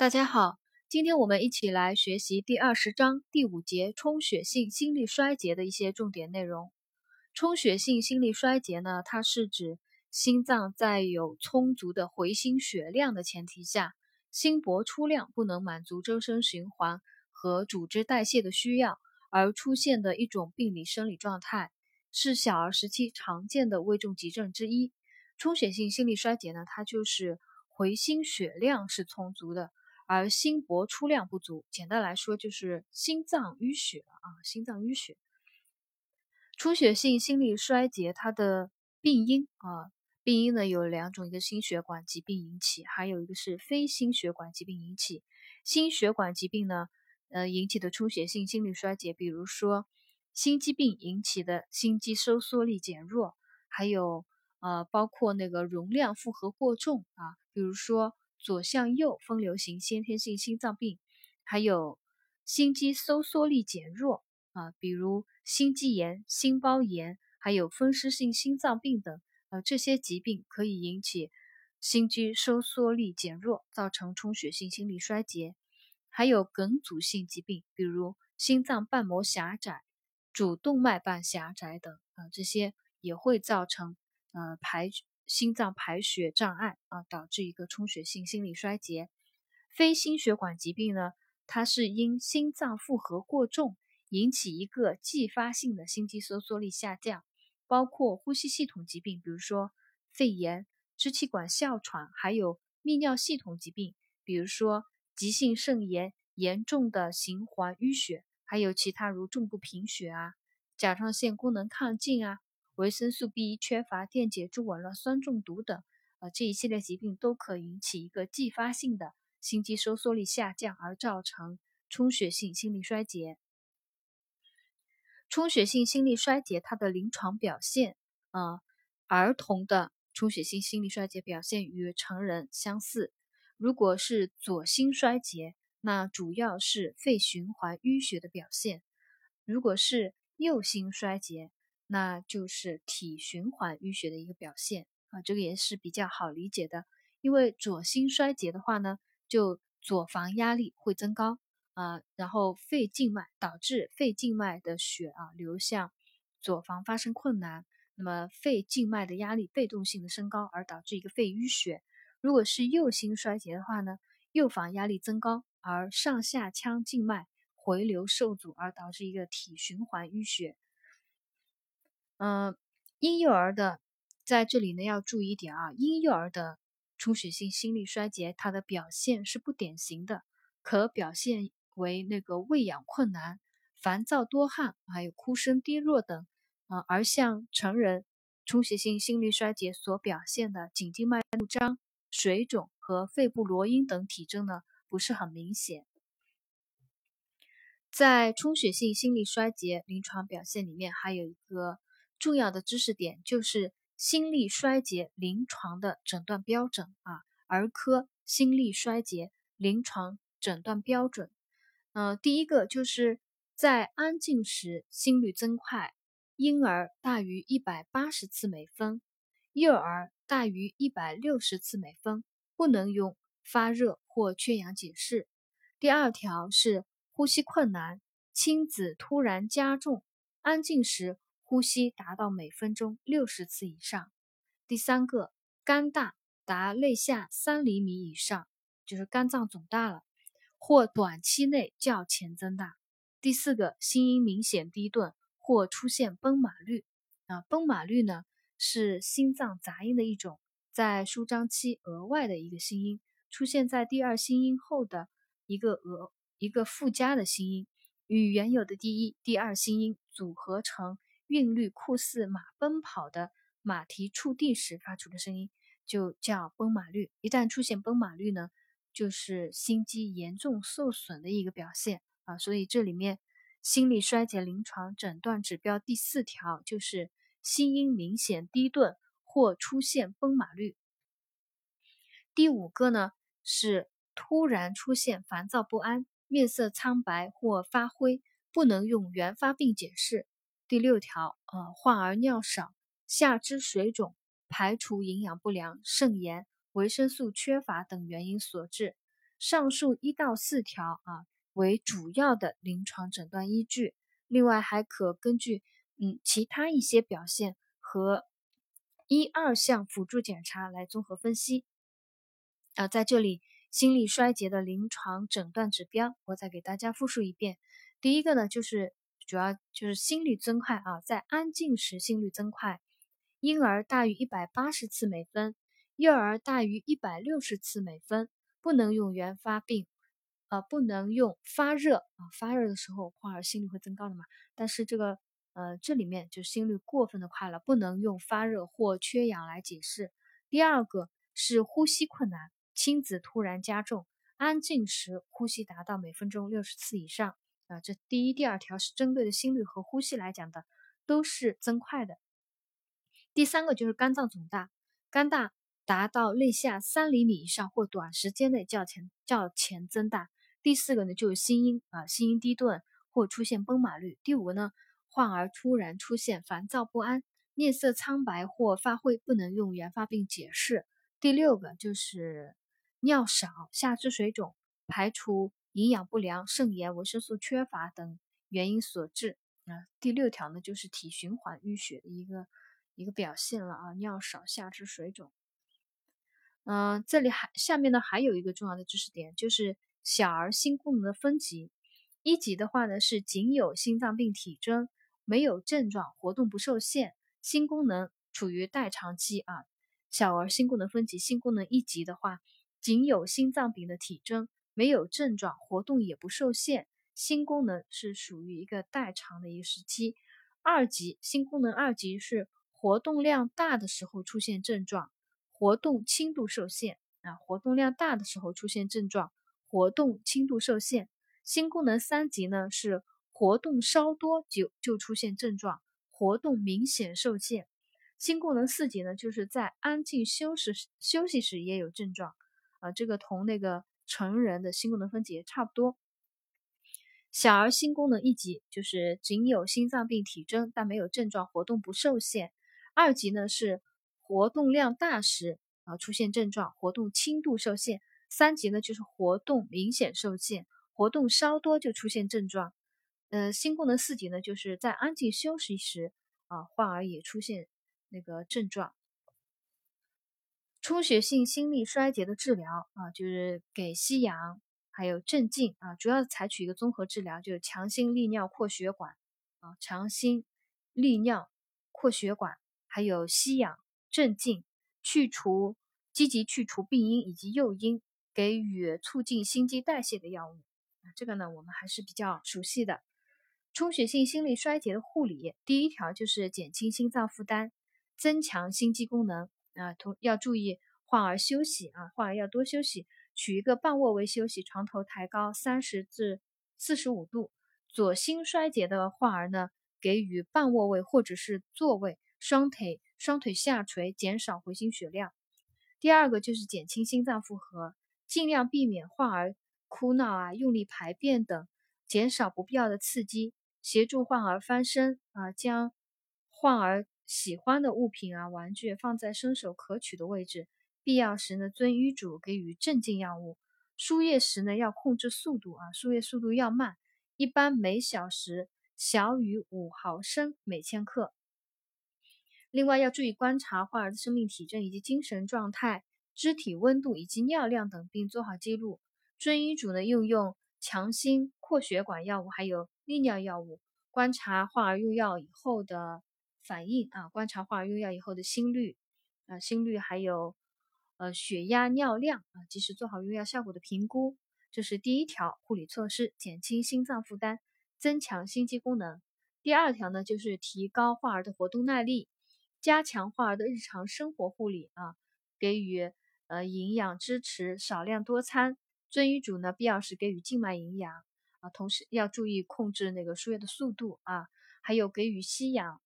大家好，今天我们一起来学习第二十章第五节充血性心力衰竭的一些重点内容。充血性心力衰竭呢，它是指心脏在有充足的回心血量的前提下，心搏出量不能满足周身循环和组织代谢的需要而出现的一种病理生理状态，是小儿时期常见的危重急症之一。充血性心力衰竭呢，它就是回心血量是充足的。而心搏出量不足，简单来说就是心脏淤血啊，心脏淤血。出血性心力衰竭它的病因啊，病因呢有两种，一个心血管疾病引起，还有一个是非心血管疾病引起。心血管疾病呢，呃引起的出血性心力衰竭，比如说心肌病引起的心肌收缩力减弱，还有呃包括那个容量负荷过重啊，比如说。左向右分流型先天性心脏病，还有心肌收缩力减弱啊，比如心肌炎、心包炎，还有风湿性心脏病等，呃，这些疾病可以引起心肌收缩力减弱，造成充血性心力衰竭。还有梗阻性疾病，比如心脏瓣膜狭窄、主动脉瓣狭窄等，啊，这些也会造成呃排。心脏排血障碍啊，导致一个充血性心力衰竭。非心血管疾病呢，它是因心脏负荷过重引起一个继发性的心肌收缩力下降，包括呼吸系统疾病，比如说肺炎、支气管哮喘，还有泌尿系统疾病，比如说急性肾炎、严重的循环淤血，还有其他如重度贫血啊、甲状腺功能亢进啊。维生素 B 缺乏、电解质紊乱、酸中毒等，呃，这一系列疾病都可引起一个继发性的心肌收缩力下降，而造成充血性心力衰竭。充血性心力衰竭它的临床表现，啊，儿童的充血性心力衰竭表现与成人相似。如果是左心衰竭，那主要是肺循环淤血的表现；如果是右心衰竭，那就是体循环淤血的一个表现啊，这个也是比较好理解的。因为左心衰竭的话呢，就左房压力会增高啊，然后肺静脉导致肺静脉的血啊流向左房发生困难，那么肺静脉的压力被动性的升高，而导致一个肺淤血。如果是右心衰竭的话呢，右房压力增高，而上下腔静脉回流受阻，而导致一个体循环淤血。嗯，婴幼儿的在这里呢要注意一点啊，婴幼儿的充血性心力衰竭，它的表现是不典型的，可表现为那个喂养困难、烦躁多汗，还有哭声低弱等。啊，而像成人充血性心力衰竭所表现的颈静脉怒张、水肿和肺部罗音等体征呢，不是很明显。在充血性心力衰竭临床表现里面，还有一个。重要的知识点就是心力衰竭临床的诊断标准啊，儿科心力衰竭临床诊断标准。呃，第一个就是在安静时心率增快，婴儿大于一百八十次每分，幼儿大于一百六十次每分，不能用发热或缺氧解释。第二条是呼吸困难，亲子突然加重，安静时。呼吸达到每分钟六十次以上。第三个，肝大达肋下三厘米以上，就是肝脏肿大了，或短期内较前增大。第四个，心音明显低顿或出现崩马律。啊，崩马律呢是心脏杂音的一种，在舒张期额外的一个心音，出现在第二心音后的一个额一个附加的心音，与原有的第一、第二心音组合成。韵律酷似马奔跑的马蹄触地时发出的声音，就叫崩马律。一旦出现崩马律呢，就是心肌严重受损的一个表现啊。所以这里面心力衰竭临床诊断指标第四条就是心音明显低顿或出现崩马律。第五个呢是突然出现烦躁不安、面色苍白或发灰，不能用原发病解释。第六条，呃，患儿尿少、下肢水肿、排除营养不良、肾炎、维生素缺乏等原因所致。上述一到四条啊为主要的临床诊断依据，另外还可根据嗯其他一些表现和一二项辅助检查来综合分析。啊，在这里心力衰竭的临床诊断指标，我再给大家复述一遍。第一个呢，就是主要就是心率增快啊，在安静时心率增快，婴儿大于一百八十次每分，幼儿大于一百六十次每分。不能用原发病，呃，不能用发热啊，发热的时候患儿心率会增高的嘛。但是这个，呃，这里面就心率过分的快了，不能用发热或缺氧来解释。第二个是呼吸困难，亲子突然加重，安静时呼吸达到每分钟六十次以上啊。这第一、第二条是针对的心率和呼吸来讲的，都是增快的。第三个就是肝脏肿大，肝大。达到肋下三厘米以上或短时间内较前较前增大。第四个呢就是心音啊，心音低顿或出现崩马率。第五个呢，患儿突然出现烦躁不安、面色苍白或发灰，不能用原发病解释。第六个就是尿少、下肢水肿，排除营养不良、肾炎、维生素缺乏等原因所致啊。第六条呢就是体循环淤血的一个一个表现了啊，尿少、下肢水肿。嗯，这里还下面呢还有一个重要的知识点，就是小儿心功能的分级。一级的话呢是仅有心脏病体征，没有症状，活动不受限，心功能处于代偿期啊。小儿心功能分级，心功能一级的话，仅有心脏病的体征，没有症状，活动也不受限，心功能是属于一个代偿的一个时期。二级心功能二级是活动量大的时候出现症状。活动轻度受限啊，活动量大的时候出现症状，活动轻度受限。心功能三级呢是活动稍多就就出现症状，活动明显受限。心功能四级呢就是在安静休息休息时也有症状啊，这个同那个成人的心功能分级差不多。小儿心功能一级就是仅有心脏病体征但没有症状，活动不受限。二级呢是。活动量大时啊出现症状，活动轻度受限。三级呢就是活动明显受限，活动稍多就出现症状。呃，心功能四级呢就是在安静休息时啊患儿也出现那个症状。充血性心力衰竭的治疗啊就是给吸氧，还有镇静啊，主要采取一个综合治疗，就是强心利尿扩血管啊，强心利尿扩血管，还有吸氧。镇静、去除、积极去除病因以及诱因，给予促进心肌代谢的药物。啊，这个呢，我们还是比较熟悉的。充血性心力衰竭的护理，第一条就是减轻心脏负担，增强心肌功能。啊，同要注意患儿休息啊，患儿要多休息，取一个半卧位休息，床头抬高三十至四十五度。左心衰竭的患儿呢，给予半卧位或者是坐位，双腿。双腿下垂，减少回心血量。第二个就是减轻心脏负荷，尽量避免患儿哭闹啊、用力排便等，减少不必要的刺激。协助患儿翻身啊，将患儿喜欢的物品啊、玩具放在伸手可取的位置。必要时呢，遵医嘱给予镇静药物。输液时呢，要控制速度啊，输液速度要慢，一般每小时小于五毫升每千克。另外要注意观察患儿的生命体征以及精神状态、肢体温度以及尿量等，并做好记录。遵医嘱呢，应用强心扩血管药物，还有利尿药物。观察患儿用药以后的反应啊，观察患儿用药以后的心率啊，心率还有呃血压、尿量啊，及时做好用药效果的评估。这是第一条护理措施，减轻心脏负担，增强心肌功能。第二条呢，就是提高患儿的活动耐力。加强患儿的日常生活护理啊，给予呃营养支持，少量多餐。遵医嘱呢，必要时给予静脉营养啊，同时要注意控制那个输液的速度啊，还有给予吸氧。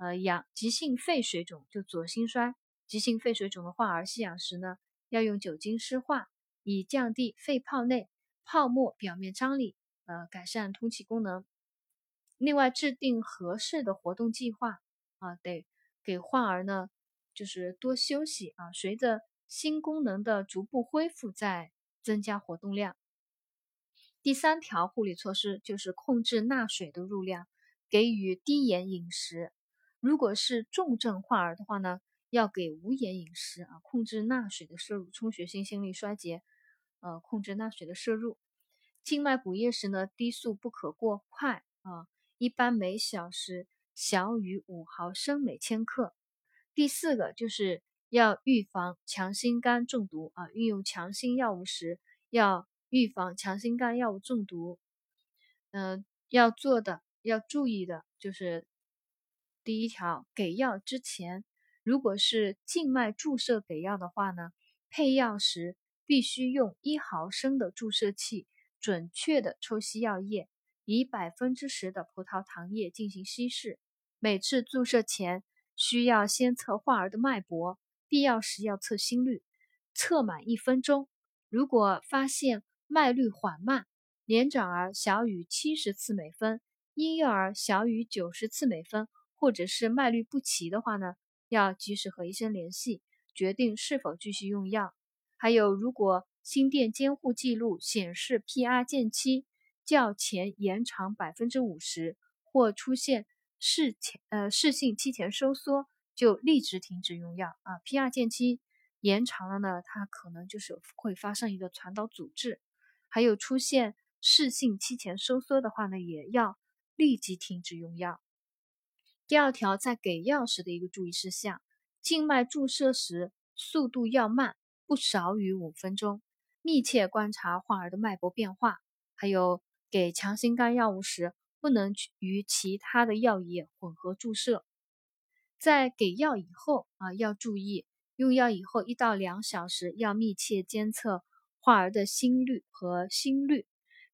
呃，氧急性肺水肿就左心衰，急性肺水肿的患儿吸氧时呢，要用酒精湿化，以降低肺泡内泡沫表面张力，呃，改善通气功能。另外，制定合适的活动计划啊，得。给患儿呢，就是多休息啊。随着心功能的逐步恢复，再增加活动量。第三条护理措施就是控制钠水的入量，给予低盐饮食。如果是重症患儿的话呢，要给无盐饮食啊，控制钠水的摄入。充血性心力衰竭，呃，控制钠水的摄入。静脉补液时呢，滴速不可过快啊，一般每小时小于五毫升每千克。第四个就是要预防强心苷中毒啊，运用强心药物时要预防强心苷药物中毒。嗯，要做的要注意的就是。第一条，给药之前，如果是静脉注射给药的话呢，配药时必须用一毫升的注射器准确的抽吸药液，以百分之十的葡萄糖液进行稀释。每次注射前需要先测患儿的脉搏，必要时要测心率，测满一分钟。如果发现脉率缓慢，年长儿小于七十次每分，婴幼儿小于九十次每分。或者是脉率不齐的话呢，要及时和医生联系，决定是否继续用药。还有，如果心电监护记录显示 PR 间期较前延长百分之五十，或出现室前呃室性期前收缩，就立即停止用药啊。PR 间期延长了呢，它可能就是会发生一个传导阻滞。还有出现室性期前收缩的话呢，也要立即停止用药。第二条，在给药时的一个注意事项：静脉注射时速度要慢，不少于五分钟，密切观察患儿的脉搏变化。还有，给强心苷药物时，不能与其他的药液混合注射。在给药以后啊，要注意用药以后一到两小时要密切监测患儿的心率和心率，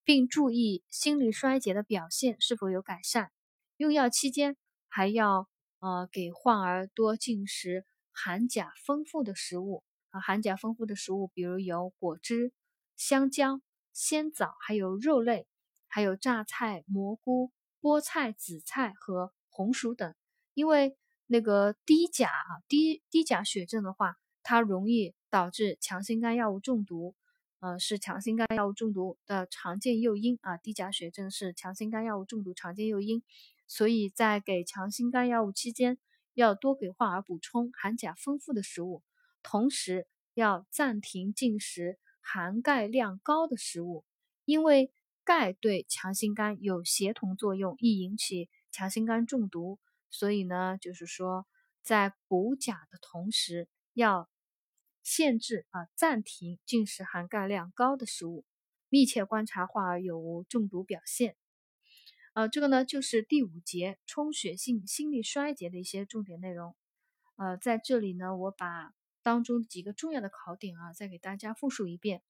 并注意心力衰竭的表现是否有改善。用药期间。还要呃给患儿多进食含钾丰富的食物啊，含钾丰富的食物，比如有果汁、香蕉、鲜枣，还有肉类，还有榨菜、蘑菇、菠菜、紫菜和红薯等。因为那个低钾啊，低低钾血症的话，它容易导致强心苷药物中毒，呃，是强心苷药物中毒的常见诱因啊。低钾血症是强心苷药物中毒常见诱因。所以在给强心苷药物期间，要多给患儿补充含钾丰富的食物，同时要暂停进食含钙量高的食物，因为钙对强心苷有协同作用，易引起强心苷中毒。所以呢，就是说在补钾的同时，要限制啊暂停进食含钙量高的食物，密切观察患儿有无中毒表现。呃，这个呢就是第五节充血性心力衰竭的一些重点内容。呃，在这里呢，我把当中几个重要的考点啊，再给大家复述一遍。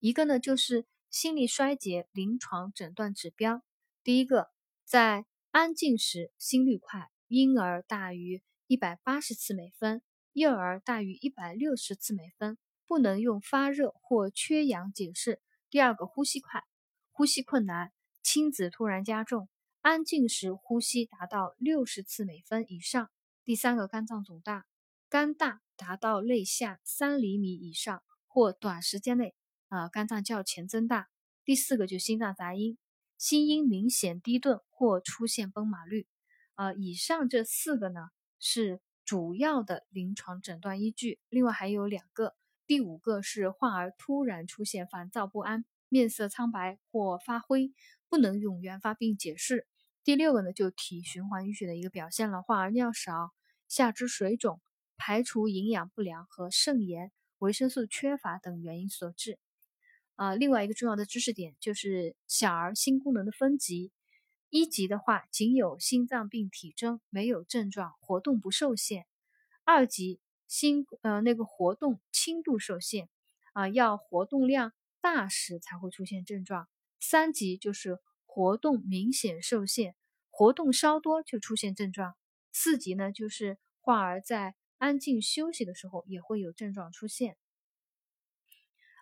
一个呢就是心力衰竭临床诊断指标。第一个，在安静时心率快，婴儿大于一百八十次每分，幼儿大于一百六十次每分，不能用发热或缺氧解释。第二个，呼吸快，呼吸困难。亲子突然加重，安静时呼吸达到六十次每分以上。第三个，肝脏肿大，肝大达到肋下三厘米以上，或短时间内啊肝脏较前增大。第四个就心脏杂音，心音明显低顿或出现崩马率。啊，以上这四个呢是主要的临床诊断依据，另外还有两个。第五个是患儿突然出现烦躁不安，面色苍白或发灰。不能用原发病解释。第六个呢，就体循环淤血的一个表现了，患儿尿少、下肢水肿、排除营养不良和肾炎、维生素缺乏等原因所致。啊，另外一个重要的知识点就是小儿心功能的分级。一级的话，仅有心脏病体征，没有症状，活动不受限；二级心呃那个活动轻度受限，啊，要活动量大时才会出现症状。三级就是活动明显受限，活动稍多就出现症状。四级呢，就是患儿在安静休息的时候也会有症状出现。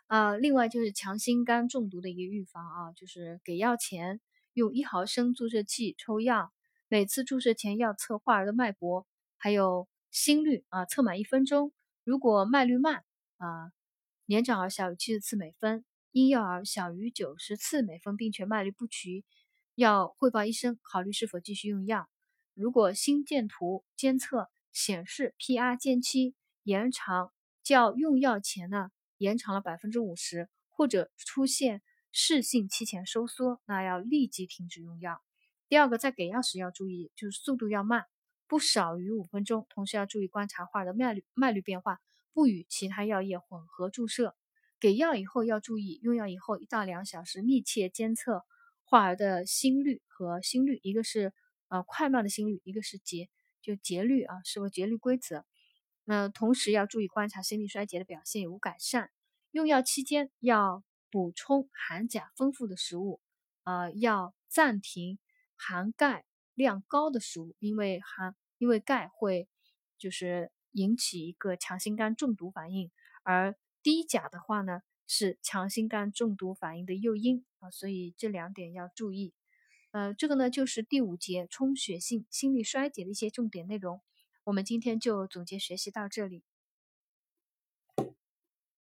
啊，另外就是强心苷中毒的一个预防啊，就是给药前用一毫升注射器抽药，每次注射前要测患儿的脉搏，还有心率啊，测满一分钟。如果脉率慢啊，年长儿小于七十次每分，婴幼儿小于九十次每分，并且脉率不齐，要汇报医生考虑是否继续用药。如果心电图监测显示 PR 间期延长较用药前呢延长了百分之五十，或者出现室性期前收缩，那要立即停止用药。第二个，在给药时要注意，就是速度要慢，不少于五分钟，同时要注意观察患儿的脉率脉率变化，不与其他药液混合注射。给药以后要注意，用药以后一到两小时密切监测患儿的心率和心率，一个是呃快慢的心率，一个是节就节律啊，是否节律规则。那同时要注意观察心力衰竭的表现有无改善。用药期间要补充含钾丰富的食物，呃，要暂停。含钙量高的食物，因为含因为钙会就是引起一个强心苷中毒反应，而低钾的话呢是强心肝中毒反应的诱因啊，所以这两点要注意。呃，这个呢就是第五节充血性心力衰竭的一些重点内容，我们今天就总结学习到这里。